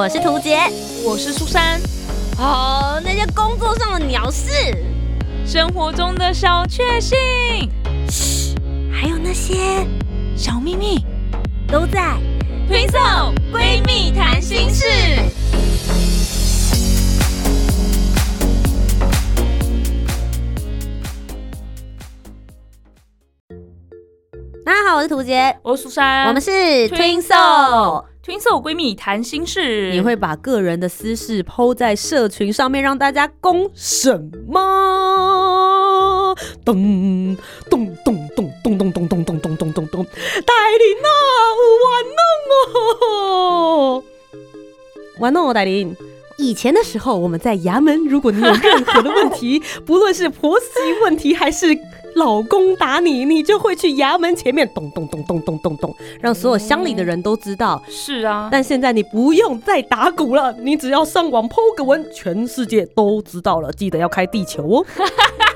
我是涂杰，我是苏珊。哦，那些工作上的鸟事，生活中的小确幸，嘘，还有那些小秘密，都在推送闺蜜谈心事。大家好，我是涂杰，我是苏珊，我们是 Twin Soul。Twin Soul 闺蜜谈心事，你会把个人的私事抛在社群上面让大家公审吗？咚咚咚咚咚咚咚咚咚咚咚咚咚，戴琳啊，玩弄我，玩弄哦，戴琳。以前的时候，我们在衙门，如果你有任何的问题，不论是婆媳问题还是老公打你，你就会去衙门前面咚咚咚咚咚咚咚，让所有乡里的人都知道。是啊，但现在你不用再打鼓了，你只要上网 PO 个文，全世界都知道了。记得要开地球哦。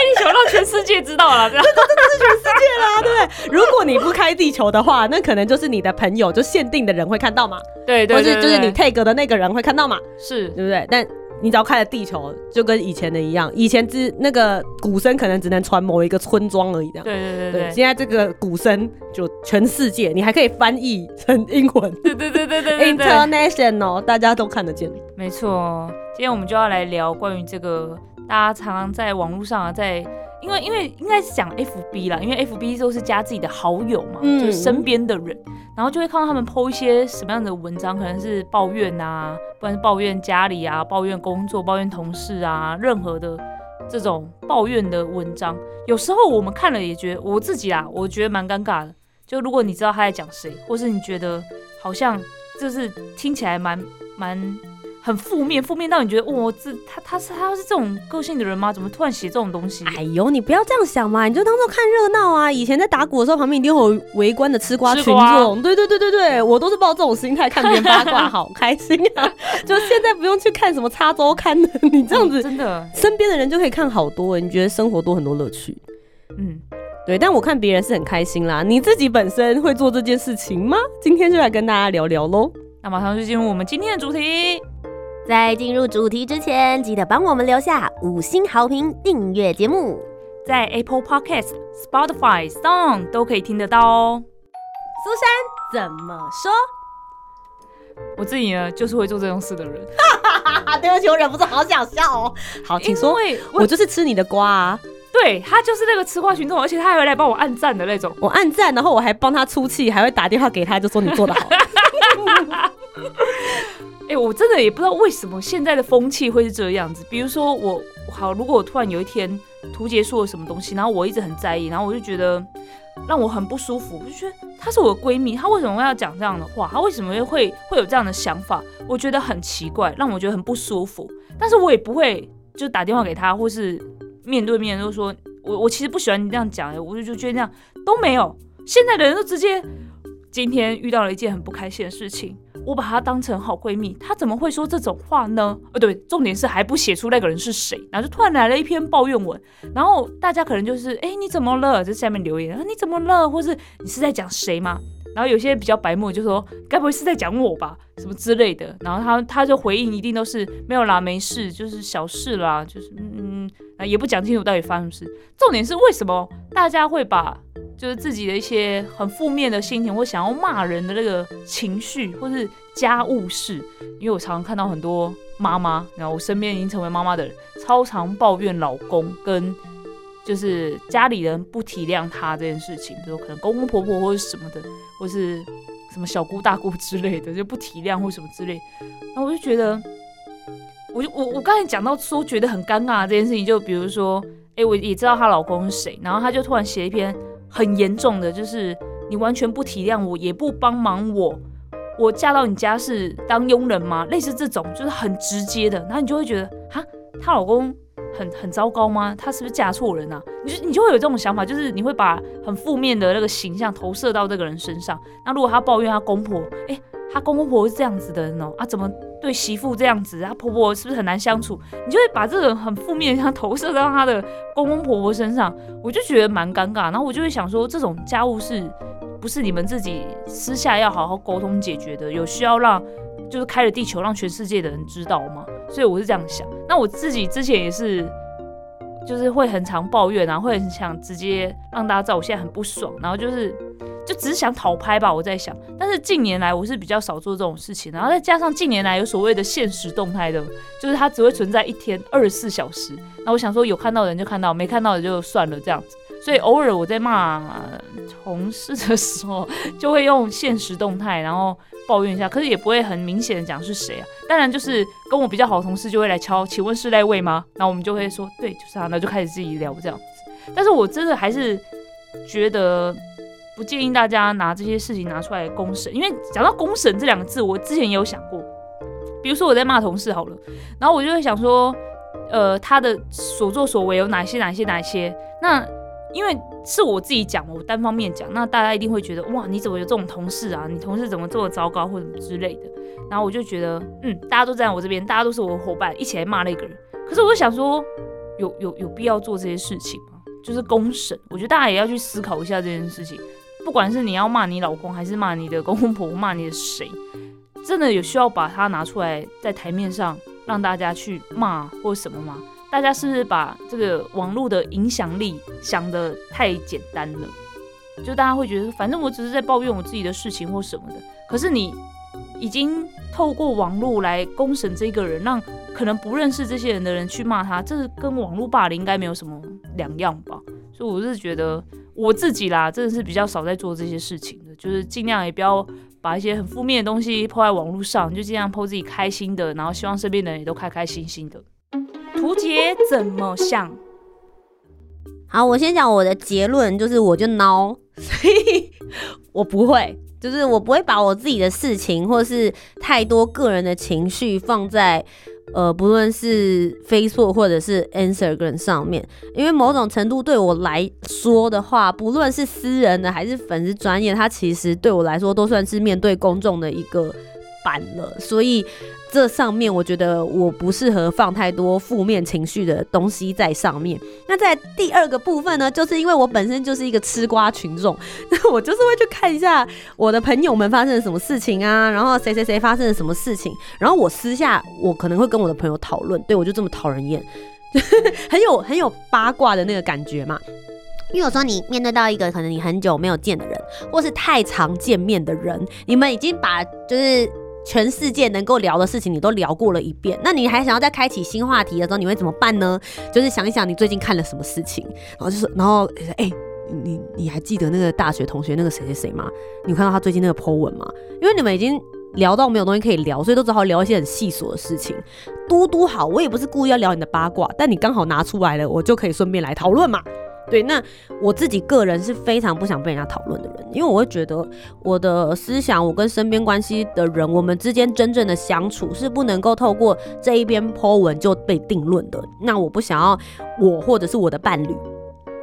开地球让全世界知道了，这真的是全世界啦，对不对？如果你不开地球的话，那可能就是你的朋友就限定的人会看到嘛，对对，或是就是你 take 的那个人会看到嘛，是对不对？但你只要开了地球，就跟以前的一样，以前只那个鼓声可能只能传某一个村庄而已，这样。对对对对。现在这个鼓声就全世界，你还可以翻译成英文。对对对对对，international，大家都看得见。没错，今天我们就要来聊关于这个。大家常常在网络上啊，在因为因为应该是讲 F B 啦，因为 F B 都是加自己的好友嘛，就是身边的人，然后就会看到他们 PO 一些什么样的文章，可能是抱怨啊，不管是抱怨家里啊，抱怨工作，抱怨同事啊，任何的这种抱怨的文章，有时候我们看了也觉得我自己啊，我觉得蛮尴尬的。就如果你知道他在讲谁，或是你觉得好像就是听起来蛮蛮。很负面，负面到你觉得哇，这他他是他是这种个性的人吗？怎么突然写这种东西？哎呦，你不要这样想嘛，你就当做看热闹啊。以前在打鼓的时候，旁边一定有围观的吃瓜群众。对对对对对，我都是抱这种心态看别人八卦，好开心啊！就现在不用去看什么插周刊的，你这样子真的，身边的人就可以看好多，你觉得生活多很多乐趣。嗯，对，但我看别人是很开心啦。你自己本身会做这件事情吗？今天就来跟大家聊聊喽。那马上就进入我们今天的主题。在进入主题之前，记得帮我们留下五星好评，订阅节目，在 Apple Podcast、Spotify、Song 都可以听得到哦。苏珊怎么说？我自己呢，就是会做这种事的人。对不起，我忍不住好想笑哦。好，请说。我就是吃你的瓜啊。对他就是那个吃瓜群众，而且他还会来帮我按赞的那种。我按赞，然后我还帮他出气，还会打电话给他，就说你做的好。哎，我真的也不知道为什么现在的风气会是这样子。比如说我好，如果我突然有一天图杰说了什么东西，然后我一直很在意，然后我就觉得让我很不舒服，我就觉得她是我的闺蜜，她为什么要讲这样的话？她为什么会会有这样的想法？我觉得很奇怪，让我觉得很不舒服。但是我也不会就打电话给她，或是面对面就说，我我其实不喜欢你这样讲，我就就觉得这样都没有。现在的人都直接今天遇到了一件很不开心的事情。我把她当成好闺蜜，她怎么会说这种话呢？呃，对，重点是还不写出那个人是谁，然后就突然来了一篇抱怨文，然后大家可能就是，哎，你怎么了？在下面留言，啊你怎么了？或是你是在讲谁吗？然后有些比较白目就说，该不会是在讲我吧？什么之类的。然后他他就回应，一定都是没有啦，没事，就是小事啦，就是嗯嗯，也不讲清楚到底发生什么事。重点是为什么大家会把？就是自己的一些很负面的心情，或想要骂人的那个情绪，或是家务事。因为我常常看到很多妈妈，然后我身边已经成为妈妈的人，超常抱怨老公跟就是家里人不体谅她这件事情，比如可能公公婆婆或者什么的，或是什么小姑大姑之类的，就不体谅或什么之类。那我就觉得，我就我我刚才讲到说觉得很尴尬这件事情，就比如说，哎，我也知道她老公是谁，然后她就突然写一篇。很严重的就是你完全不体谅我，也不帮忙我。我嫁到你家是当佣人吗？类似这种就是很直接的，那你就会觉得，哈，她老公很很糟糕吗？她是不是嫁错人啊？你就你就会有这种想法，就是你会把很负面的那个形象投射到这个人身上。那如果她抱怨她公婆，哎，他公公婆婆是这样子的人哦，啊，怎么对媳妇这样子？她，婆婆是不是很难相处？你就会把这种很负面的 投射到他的公公婆婆身上，我就觉得蛮尴尬。然后我就会想说，这种家务事不是你们自己私下要好好沟通解决的，有需要让就是开了地球让全世界的人知道吗？所以我是这样想。那我自己之前也是，就是会很常抱怨啊，会很想直接让大家知道我现在很不爽，然后就是就只是想讨拍吧。我在想，但是近年来我是比较少做这种事情，然后再加上近年来有所谓的现实动态的，就是它只会存在一天二十四小时。那我想说，有看到的人就看到，没看到的就算了这样子。所以偶尔我在骂同事的时候，就会用现实动态，然后抱怨一下，可是也不会很明显的讲是谁啊。当然就是跟我比较好的同事就会来敲，请问是那位吗？然后我们就会说对，就是他，那就开始自己聊这样子。但是我真的还是觉得不建议大家拿这些事情拿出来公审，因为讲到公审这两个字，我之前也有想过。比如说我在骂同事好了，然后我就会想说，呃，他的所作所为有哪些哪些哪些，那。因为是我自己讲，我单方面讲，那大家一定会觉得哇，你怎么有这种同事啊？你同事怎么这么糟糕，或者之类的。然后我就觉得，嗯，大家都站在我这边，大家都是我的伙伴，一起来骂那个人。可是我就想说，有有有必要做这些事情吗？就是公审，我觉得大家也要去思考一下这件事情。不管是你要骂你老公，还是骂你的公公婆婆，骂你的谁，真的有需要把它拿出来在台面上让大家去骂或什么吗？大家是不是把这个网络的影响力想得太简单了？就大家会觉得，反正我只是在抱怨我自己的事情或什么的。可是你已经透过网络来公审这个人，让可能不认识这些人的人去骂他，这跟网络霸凌应该没有什么两样吧？所以我是觉得我自己啦，真的是比较少在做这些事情的，就是尽量也不要把一些很负面的东西抛在网络上，就尽量抛自己开心的，然后希望身边的人也都开开心心的。图杰怎么想？好，我先讲我的结论，就是我就孬，所以 我不会，就是我不会把我自己的事情或是太多个人的情绪放在呃，不论是 Facebook 或者是 Instagram 上面，因为某种程度对我来说的话，不论是私人的还是粉丝专业，它其实对我来说都算是面对公众的一个。版了，所以这上面我觉得我不适合放太多负面情绪的东西在上面。那在第二个部分呢，就是因为我本身就是一个吃瓜群众，那我就是会去看一下我的朋友们发生了什么事情啊，然后谁谁谁发生了什么事情，然后我私下我可能会跟我的朋友讨论，对我就这么讨人厌，很有很有八卦的那个感觉嘛。因为有时候你面对到一个可能你很久没有见的人，或是太常见面的人，你们已经把就是。全世界能够聊的事情你都聊过了一遍，那你还想要再开启新话题的时候，你会怎么办呢？就是想一想你最近看了什么事情，然后就是，然后哎，你你还记得那个大学同学那个谁谁谁吗？你有看到他最近那个 po 文吗？因为你们已经聊到没有东西可以聊，所以都只好聊一些很细琐的事情。嘟嘟好，我也不是故意要聊你的八卦，但你刚好拿出来了，我就可以顺便来讨论嘛。对，那我自己个人是非常不想被人家讨论的人，因为我会觉得我的思想，我跟身边关系的人，我们之间真正的相处是不能够透过这一篇 po 文就被定论的。那我不想要我或者是我的伴侣。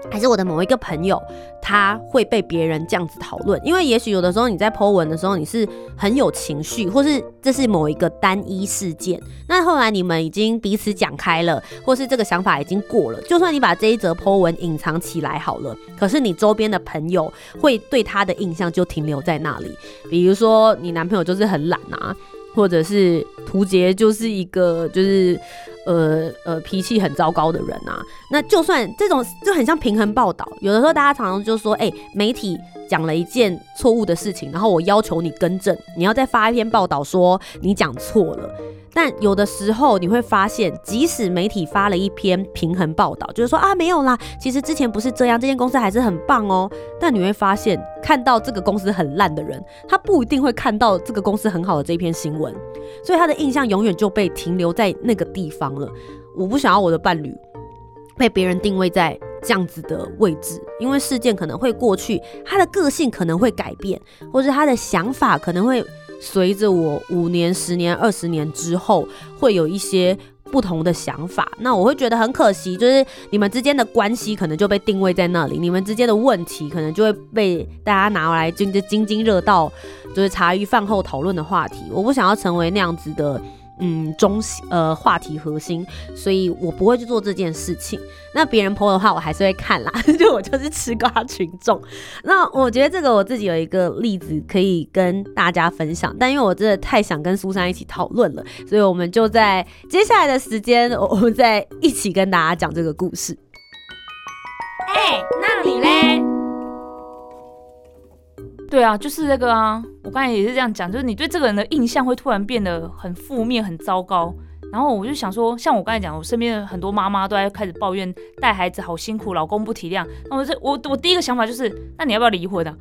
还是我的某一个朋友，他会被别人这样子讨论，因为也许有的时候你在 Po 文的时候，你是很有情绪，或是这是某一个单一事件，那后来你们已经彼此讲开了，或是这个想法已经过了，就算你把这一则 Po 文隐藏起来好了，可是你周边的朋友会对他的印象就停留在那里，比如说你男朋友就是很懒啊。或者是图杰就是一个就是呃呃脾气很糟糕的人啊，那就算这种就很像平衡报道，有的时候大家常常就说，哎，媒体讲了一件错误的事情，然后我要求你更正，你要再发一篇报道说你讲错了。但有的时候你会发现，即使媒体发了一篇平衡报道，就是说啊没有啦，其实之前不是这样，这间公司还是很棒哦。但你会发现，看到这个公司很烂的人，他不一定会看到这个公司很好的这篇新闻，所以他的印象永远就被停留在那个地方了。我不想要我的伴侣被别人定位在这样子的位置，因为事件可能会过去，他的个性可能会改变，或者他的想法可能会。随着我五年、十年、二十年之后，会有一些不同的想法。那我会觉得很可惜，就是你们之间的关系可能就被定位在那里，你们之间的问题可能就会被大家拿来就就津津乐道，就是茶余饭后讨论的话题。我不想要成为那样子的嗯中心呃话题核心，所以我不会去做这件事情。那别人 PO 的话，我还是会看啦，就我就是吃瓜群众。那我觉得这个我自己有一个例子可以跟大家分享，但因为我真的太想跟苏珊一起讨论了，所以我们就在接下来的时间，我们再一起跟大家讲这个故事。哎，那你嘞？对啊，就是这个啊。我刚才也是这样讲，就是你对这个人的印象会突然变得很负面、很糟糕。然后我就想说，像我刚才讲，我身边的很多妈妈都在开始抱怨带孩子好辛苦，老公不体谅。那我这我我第一个想法就是，那你要不要离婚啊？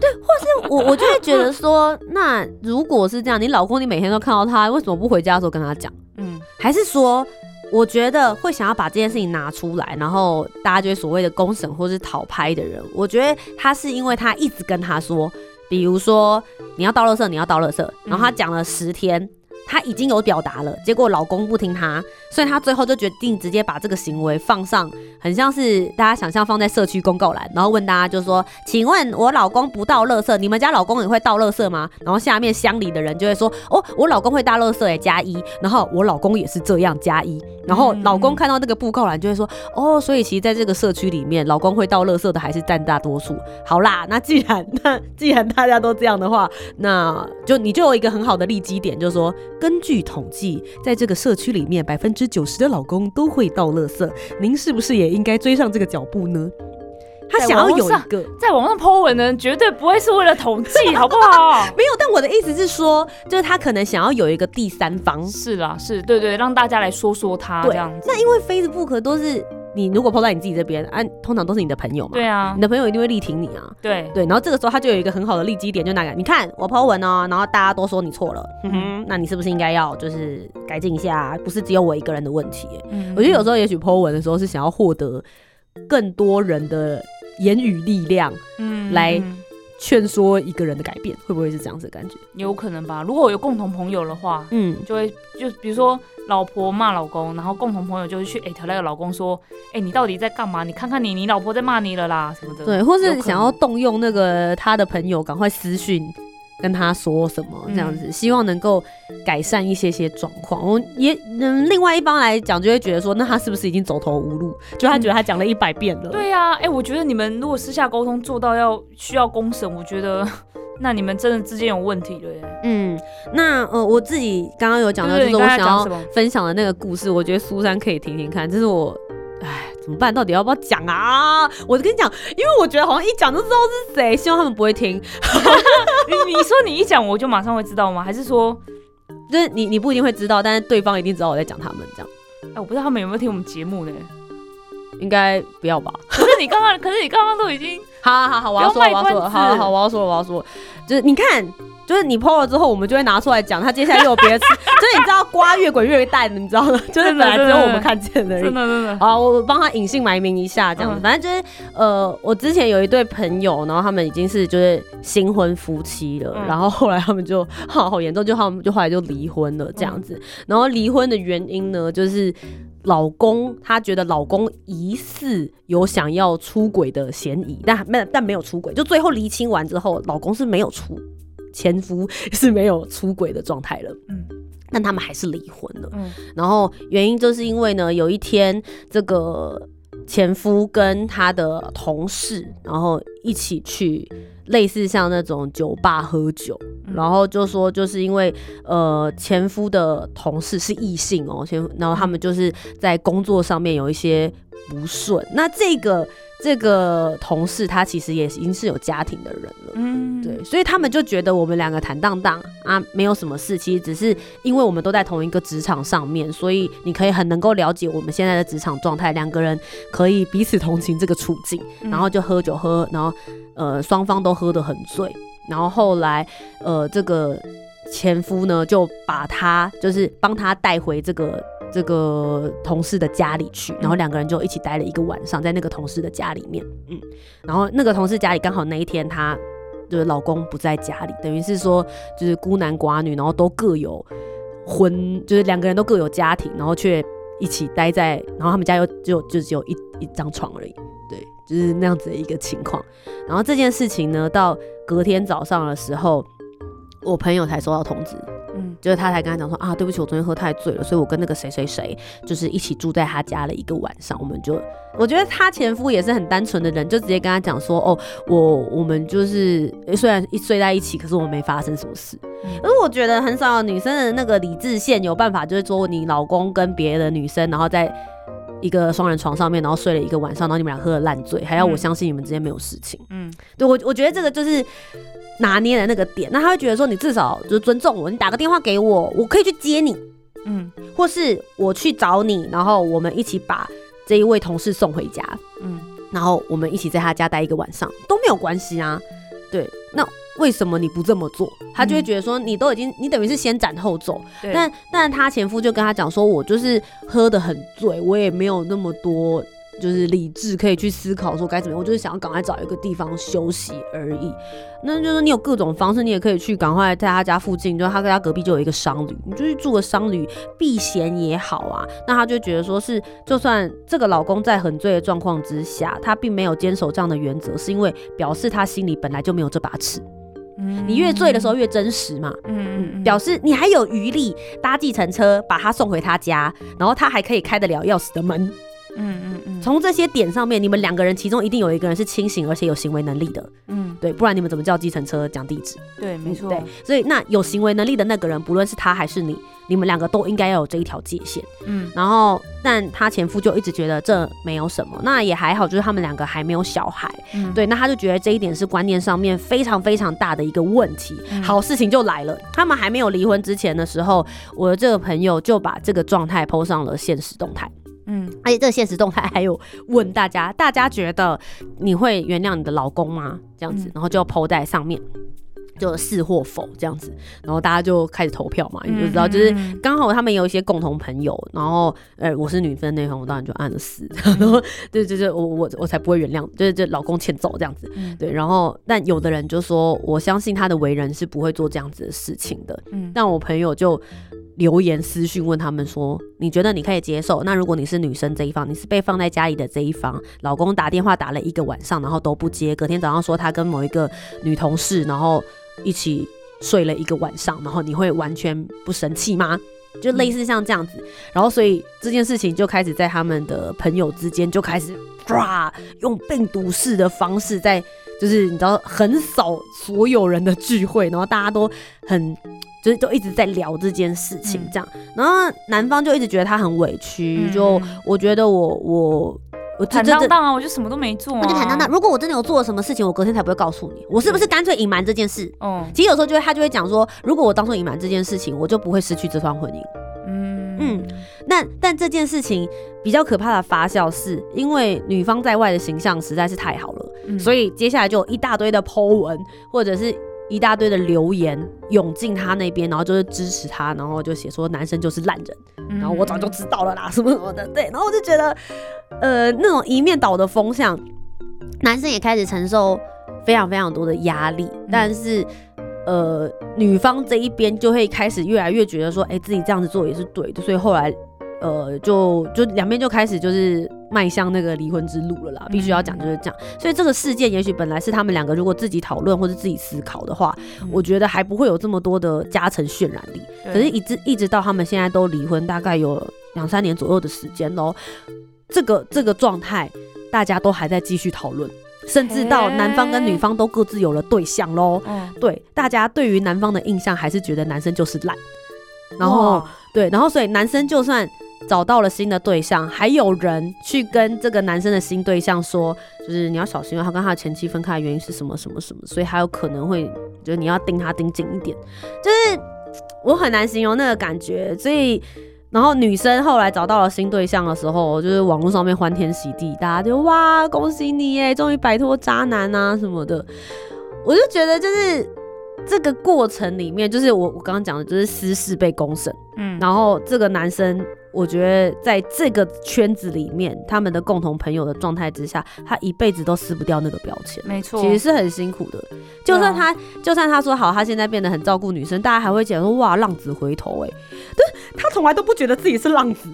对，或是我我就会觉得说，那如果是这样，你老公你每天都看到他，为什么不回家的时候跟他讲？嗯，还是说？我觉得会想要把这件事情拿出来，然后大家觉得所谓的公审或是讨拍的人，我觉得他是因为他一直跟他说，比如说你要倒垃圾，你要倒垃圾，然后他讲了十天。她已经有表达了，结果老公不听她，所以她最后就决定直接把这个行为放上，很像是大家想象放在社区公告栏，然后问大家就说：“请问我老公不倒垃圾，你们家老公也会倒垃圾吗？”然后下面乡里的人就会说：“哦，我老公会倒垃圾，哎，加一。”然后我老公也是这样加一。然后老公看到那个布告栏就会说：“哦，所以其实在这个社区里面，老公会倒垃圾的还是占大多数。”好啦，那既然那既然大家都这样的话，那就你就有一个很好的立基点，就是说。根据统计，在这个社区里面，百分之九十的老公都会倒垃圾。您是不是也应该追上这个脚步呢？他想要有一个在网上 po 文的人，绝对不会是为了统计，好不好？没有，但我的意思是说，就是他可能想要有一个第三方。是啦，是对对，让大家来说说他这样子。那因为 Facebook 都是。你如果抛在你自己这边，啊通常都是你的朋友嘛，对啊，你的朋友一定会力挺你啊，对。对，然后这个时候他就有一个很好的立基点，就那个，你看我抛文哦，然后大家都说你错了，嗯哼，那你是不是应该要就是改进一下？不是只有我一个人的问题，嗯，我觉得有时候也许抛文的时候是想要获得更多人的言语力量，嗯，来。劝说一个人的改变，会不会是这样子的感觉？有可能吧。如果有共同朋友的话，嗯，就会就比如说老婆骂老公，然后共同朋友就会去艾特那个老公说：“哎，你到底在干嘛？你看看你，你老婆在骂你了啦，什么的。”对，或是想要动用那个他的朋友，赶快私讯。跟他说什么这样子，希望能够改善一些些状况。我也嗯，另外一方来讲，就会觉得说，那他是不是已经走投无路？就他觉得他讲了一百遍了。对呀，哎，我觉得你们如果私下沟通做到要需要公审，我觉得 那你们真的之间有问题了耶。嗯，那呃，我自己刚刚有讲到，就是我想要分享的那个故事，我觉得苏珊可以听听看。这是我。唉，怎么办？到底要不要讲啊？我跟你讲，因为我觉得好像一讲就知道是谁，希望他们不会听。你你说你一讲我就马上会知道吗？还是说，就是你你不一定会知道，但是对方一定知道我在讲他们这样。哎，我不知道他们有没有听我们节目呢？应该不要吧？可是你刚刚，可是你刚刚都已经……好好好，我要说，我要说，好好好，我要说，我要说，就是你看。就是你剖了之后，我们就会拿出来讲。他接下来又有别的，就是你知道瓜越滚越淡，你知道吗？就是本来只有我们看见的，真的真的。好，我帮他隐姓埋名一下，这样子。反正就是呃，我之前有一对朋友，然后他们已经是就是新婚夫妻了，然后后来他们就好好严重，就他们就后来就离婚了这样子。然后离婚的原因呢，就是老公他觉得老公疑似有想要出轨的嫌疑，但没但没有出轨，就最后离清完之后，老公是没有出。前夫 是没有出轨的状态了，嗯，但他们还是离婚了，嗯，然后原因就是因为呢，有一天这个前夫跟他的同事，然后一起去类似像那种酒吧喝酒，然后就说就是因为呃前夫的同事是异性哦，前然后他们就是在工作上面有一些不顺，那这个。这个同事他其实也已经是有家庭的人了，嗯，对，所以他们就觉得我们两个坦荡荡啊，没有什么事，其实只是因为我们都在同一个职场上面，所以你可以很能够了解我们现在的职场状态，两个人可以彼此同情这个处境，然后就喝酒喝，然后呃双方都喝得很醉，然后后来呃这个前夫呢就把他就是帮他带回这个。这个同事的家里去，然后两个人就一起待了一个晚上，在那个同事的家里面，嗯，然后那个同事家里刚好那一天他就是老公不在家里，等于是说就是孤男寡女，然后都各有婚，就是两个人都各有家庭，然后却一起待在，然后他们家又就就只有一一张床而已，对，就是那样子的一个情况。然后这件事情呢，到隔天早上的时候。我朋友才收到通知，嗯就是他才跟他讲说啊，对不起，我昨天喝太醉了，所以我跟那个谁谁谁就是一起住在他家了一个晚上，我们就，我觉得他前夫也是很单纯的人，就直接跟他讲说，哦，我我们就是呃虽然一睡在一起，可是我们没发生什么事。嗯可是我觉得很少有女生的那个理智线有办法，就是说你老公跟别的女生，然后在一个双人床上面，然后睡了一个晚上，然后你们俩喝了烂醉，还要我嗯相信你们之间没有事情。嗯对我，我觉得这个就是拿捏的那个点。那他会觉得说，你至少就是尊重我，你打个电话给我，我可以去接你，嗯或是我去找你，然后我们一起把这一位同事送回家，嗯然后我们一起在他家待一个晚上都没有关系啊。对，那为什么你不这么做？他就会嗯觉得说，你都已经，你等于是先斩后奏。但但他前夫就跟他讲说，我就是喝得很醉，我也没有那么多就是理智可以去思考说该怎么样，我就是想要赶快找一个地方休息而已。那就是你有各种方式，你也可以去赶快在他家附近，就他跟他隔壁就有一个商旅，你就去住个商旅避嫌也好啊。那他就觉得说是，就算这个老公在很醉的状况之下，他并没有坚守这样的原则，是因为表示他心里本来就没有这把尺。嗯你越醉的时候越真实嘛。嗯嗯嗯表示你还有余力搭计程车把他送回他家，然后他还可以开得了钥匙的门。嗯嗯嗯。从这些点上面，你们两个人其中一定有一个人是清醒而且有行为能力的，嗯。对，不然你们怎么叫计程车讲地址？对，没错，对，所以那有行为能力的那个人，不论是他还是你，你们两个都应该要有这一条界限。嗯。然后，但他前夫就一直觉得这没有什么，那也还好，就是他们两个还没有小孩，嗯。对，那他就觉得这一点是观念上面非常非常大的一个问题。嗯。好事情就来了，他们还没有离婚之前的时候，我的这个朋友就把这个状态 PO 上了现实动态，嗯。而且这个现实动态还有问大家，大家觉得你会原谅你的老公吗？这样子，嗯。然后就 PO 在上面，就是或否这样子，然后大家就开始投票嘛，你就知道，就是嗯刚好他们有一些共同朋友，然后呃，我是女生那方，我当然就按了四，然后对对对，我我我才不会原谅，就是这老公欠揍这样子，嗯。对，然后但有的人就说，我相信他的为人是不会做这样子的事情的，嗯。但我朋友就留言私讯问他们说，你觉得你可以接受？那如果你是女生这一方，你是被放在家里的这一方，老公打电话打了一个晚上，然后都不接，隔天早上说他跟某一个女同事，然后一起睡了一个晚上，然后你会完全不生气吗？就类似像这样子，然后所以这件事情就开始在他们的朋友之间就开始抓用病毒式的方式在，就是你知道横扫所有人的聚会，然后大家都很就是都一直在聊这件事情嗯。这样，然后男方就一直觉得他很委屈，嗯。就我觉得我我坦。荡荡啊，我就什么都没做、啊，我就坦荡荡，如果我真的有做了什么事情，我隔天才不会告诉你。我是不是干脆隐瞒这件事？哦，其实有时候就会他就会讲说，如果我当初隐瞒这件事情，我就不会失去这段婚姻。嗯嗯那但这件事情比较可怕的发酵是，因为女方在外的形象实在是太好了，嗯所以接下来就有一大堆的 Po 文或者是一大堆的留言涌进他那边，然后就是支持他，然后就写说男生就是烂人，嗯然后我早就知道了啦，什么什么的，对，然后我就觉得，呃，那种一面倒的风向，男生也开始承受非常非常多的压力，但是。呃，女方这一边就会开始越来越觉得说，哎、自己这样子做也是对的，所以后来，呃，就就两边就开始就是迈向那个离婚之路了啦。必须要讲就是这样，所以这个事件也许本来是他们两个如果自己讨论或者自己思考的话，嗯我觉得还不会有这么多的加成渲染力。可是一直一直到他们现在都离婚，大概有两三年左右的时间喽。这个这个状态，大家都还在继续讨论，甚至到男方跟女方都各自有了对象喽。嗯，对，大家对于男方的印象还是觉得男生就是烂，然后对，然后所以男生就算找到了新的对象，还有人去跟这个男生的新对象说，就是你要小心哦，他跟他的前妻分开的原因是什么什么什么，所以还有可能会，就是你要盯他盯紧一点，就是我很难形容那个感觉，所以。然后女生后来找到了新对象的时候，就是网络上面欢天喜地，大家就哇恭喜你耶，终于摆脱渣男啊什么的。我就觉得就是这个过程里面，就是我我刚刚讲的，就是私事被公审，嗯，然后这个男生，我觉得在这个圈子里面，他们的共同朋友的状态之下，他一辈子都撕不掉那个标签。没错，其实是很辛苦的，就算他，就算他说好，他现在变得很照顾女生，大家还会讲说哇，浪子回头哎、但他从来都不觉得自己是浪子，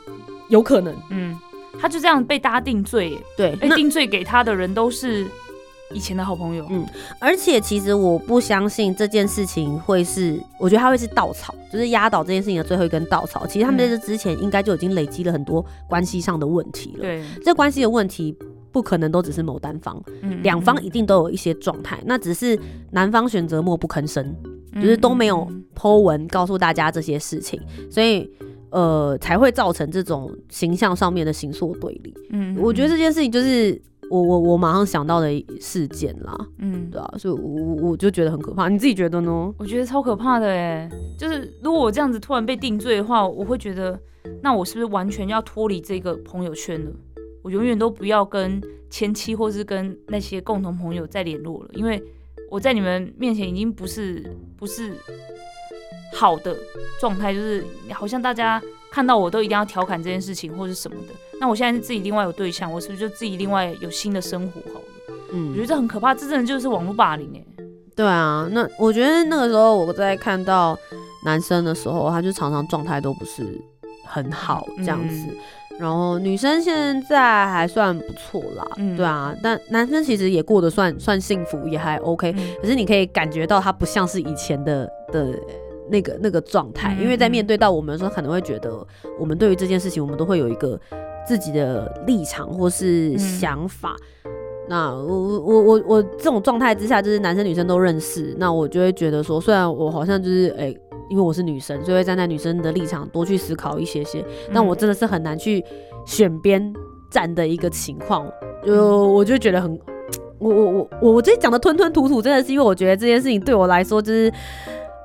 有可能。嗯，他就这样被大家定罪耶，对，被定罪给他的人都是以前的好朋友。嗯而且其实我不相信这件事情会是，我觉得它会是稻草，就是压倒这件事情的最后一根稻草。其实他们在这之前应该就已经累积了很多关系上的问题了。，对，这关系的问题不可能都只是某单方，嗯两方一定都有一些状态，那只是男方选择默不吭声，就是都没有嗯 Po 文告诉大家这些事情，所以呃才会造成这种形象上面的形塑对立。嗯我觉得这件事情就是我我我马上想到的事件啦，嗯，对啊，所以我我我就觉得很可怕。你自己觉得呢？我觉得超可怕的哎，就是如果我这样子突然被定罪的话，我会觉得，那我是不是完全要脱离这个朋友圈了？我永远都不要跟前妻或是跟那些共同朋友再联络了，因为我在你们面前已经不是不是好的状态，就是好像大家看到我都一定要调侃这件事情或是什么的。那我现在是自己另外有对象，我是不是就自己另外有新的生活好了？我觉嗯得，这很可怕，这真的就是网络霸凌哎。对啊，那我觉得那个时候我在看到男生的时候，他就常常状态都不是很好这样子。嗯然后女生现在还算不错啦，嗯对啊，但男生其实也过得算算幸福，也还 OK。嗯可是你可以感觉到他不像是以前的的那个那个状态，嗯因为在面对到我们的时候，可能会觉得我们对于这件事情，我们都会有一个自己的立场或是嗯。想法。那我我我我这种状态之下，就是男生女生都认识，那我就会觉得说，虽然我好像就是哎、因为我是女生，所以会站在女生的立场多去思考一些些，但我真的是很难去选边站的一个情况，就我就觉得很，我我我我我这讲的吞吞吐吐，真的是因为我觉得这件事情对我来说就是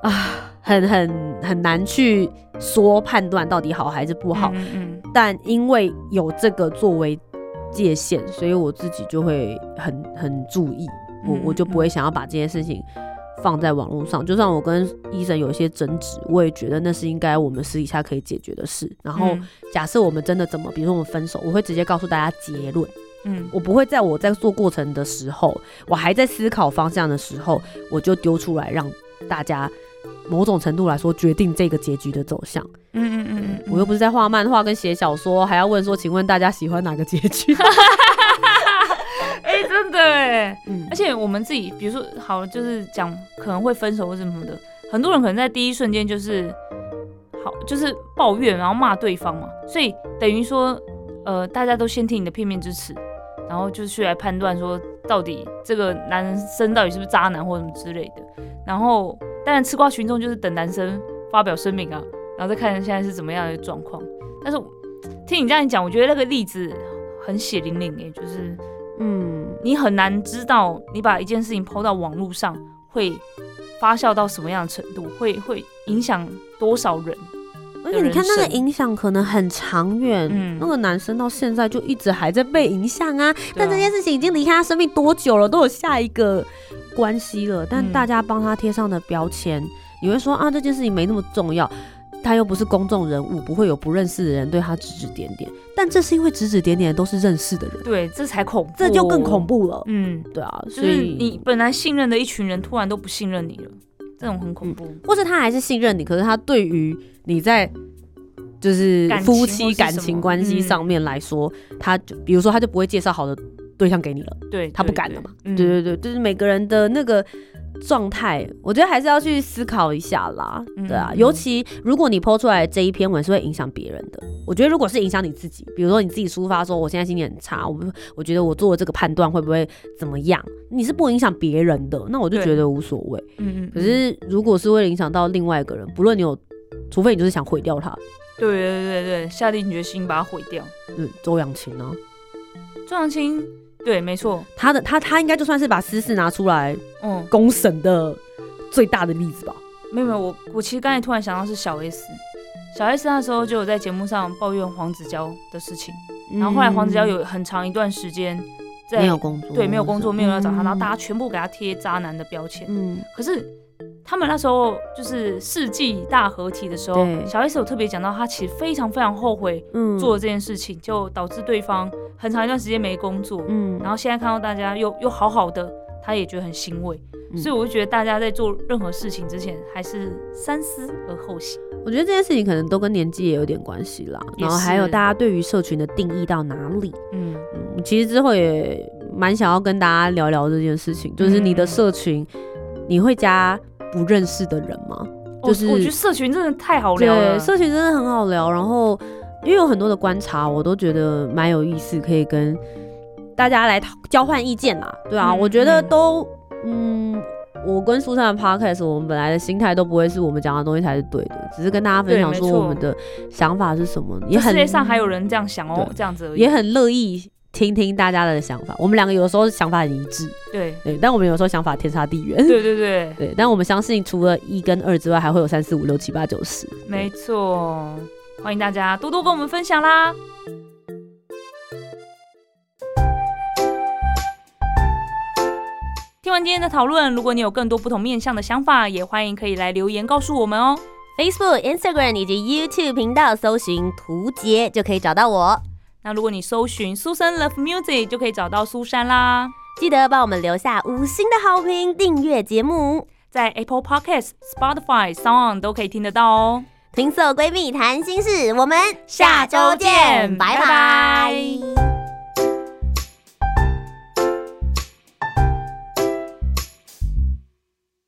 啊，很很很难去说判断到底好还是不好，嗯嗯但因为有这个作为界限，所以我自己就会很很注意，我嗯我就不会想要把这件事情。放在网络上，就算我跟医生有一些争执，我也觉得那是应该我们私底下可以解决的事。然后，嗯。假设我们真的怎么，比如说我们分手，我会直接告诉大家结论，嗯。我不会在我在做过程的时候，我还在思考方向的时候，我就丢出来让大家某种程度来说决定这个结局的走向。嗯嗯嗯，我又不是在画漫画跟写小说，还要问说，请问大家喜欢哪个结局？哎、真的哎，嗯。而且我们自己，比如说好，就是讲可能会分手或什么的，很多人可能在第一瞬间就是好，就是抱怨，然后骂对方嘛，所以等于说，呃，大家都先听你的片面之词，然后就去来判断说，到底这个男生到底是不是渣男或什么之类的，然后当然吃瓜群众就是等男生发表声明啊，然后再看现在是怎么样的状况，但是听你这样讲，我觉得那个例子很血淋淋哎，就是。嗯，你很难知道你把一件事情抛到网络上会发酵到什么样的程度，会会影响多少人。而且你看那个影响可能很长远，嗯那个男生到现在就一直还在被影响啊。但这件事情已经离开他生命多久了，都有下一个关系了。但嗯大家帮他贴上的标签，你会说啊，这件事情没那么重要。他又不是公众人物，不会有不认识的人对他指指点点。但这是因为指指点点的都是认识的人，对，这才恐怖，这就更恐。怖了。嗯，对啊，就是所以你本来信任的一群人，突然都不信任你了，这种很恐怖。或者他还是信任你，可是他对于你在就是夫妻感情关系嗯上面来说，他就比如说他就不会介绍好的对象给你了，对，他不敢了嘛。对对对对，就是每个人的那个状态，我觉得还是要去思考一下啦。嗯对啊，嗯尤其如果你抛出来这一篇文是会影响别人的，我觉得如果是影响你自己，比如说你自己抒发说我现在心情很差，我我觉得我做的这个判断会不会怎么样，你是不影响别人的，那我就觉得无所谓。嗯嗯，可是如果是会影响到另外一个人，不论你有，除非你就是想毁掉他，对对对对，下定决心把它毁掉。嗯，周扬青呢，周扬青，对，没错，他的他他应该就算是把私事拿出来嗯，公审的最大的例子吧。没有没有，我我其实刚才突然想到是小 S，小 S 那时候就有在节目上抱怨黄子佼的事情，然后后来黄子佼有很长一段时间没有工作，对没有工作，没有人要找他，嗯然后大家全部给他贴渣男的标签。嗯。可是他们那时候就是世纪大合体的时候对，小 S 有特别讲到，他其实非常非常后悔嗯做了这件事情，就导致对方很长一段时间没工作，嗯然后现在看到大家又又好好的，他也觉得很欣慰。嗯所以我就觉得大家在做任何事情之前，还是三思而后行。我觉得这件事情可能都跟年纪也有点关系啦，然后还有大家对于社群的定义到哪里。嗯，嗯，其实之后也蛮想要跟大家聊聊这件事情，就是你的嗯社群，你会加不认识的人吗？就是我我觉得社群真的太好聊对，了。社群真的很好聊。然后，因为有很多的观察，我都觉得蛮有意思，可以跟大家来交换意见啦。对啊，嗯我觉得嗯都，嗯，我跟苏珊的 podcast，我们本来的心态都不会是我们讲的东西才是对的，只是跟大家分享说我们的想法是什么，也很这世界上还有人这样想哦，对这样子。也很乐意听听大家的想法。我们两个有的时候想法很一致，对对，但我们有时候想法天差地远。对对对，对，但我们相信除了一跟二之外，还会有三四五六七八九十。没错。欢迎大家多多跟我们分享啦。听完今天的讨论，如果你有更多不同面向的想法，也欢迎可以来留言告诉我们哦。Facebook、Instagram 以及 YouTube 频道搜寻“图杰”就可以找到我。那如果你搜寻苏珊 Love Music，就可以找到苏珊啦。记得帮我们留下五星的好评，订阅节目。在 Apple Podcast、Spotify、Sound 都可以听得到哦。情色闺蜜谈心事，我们下周见拜拜拜拜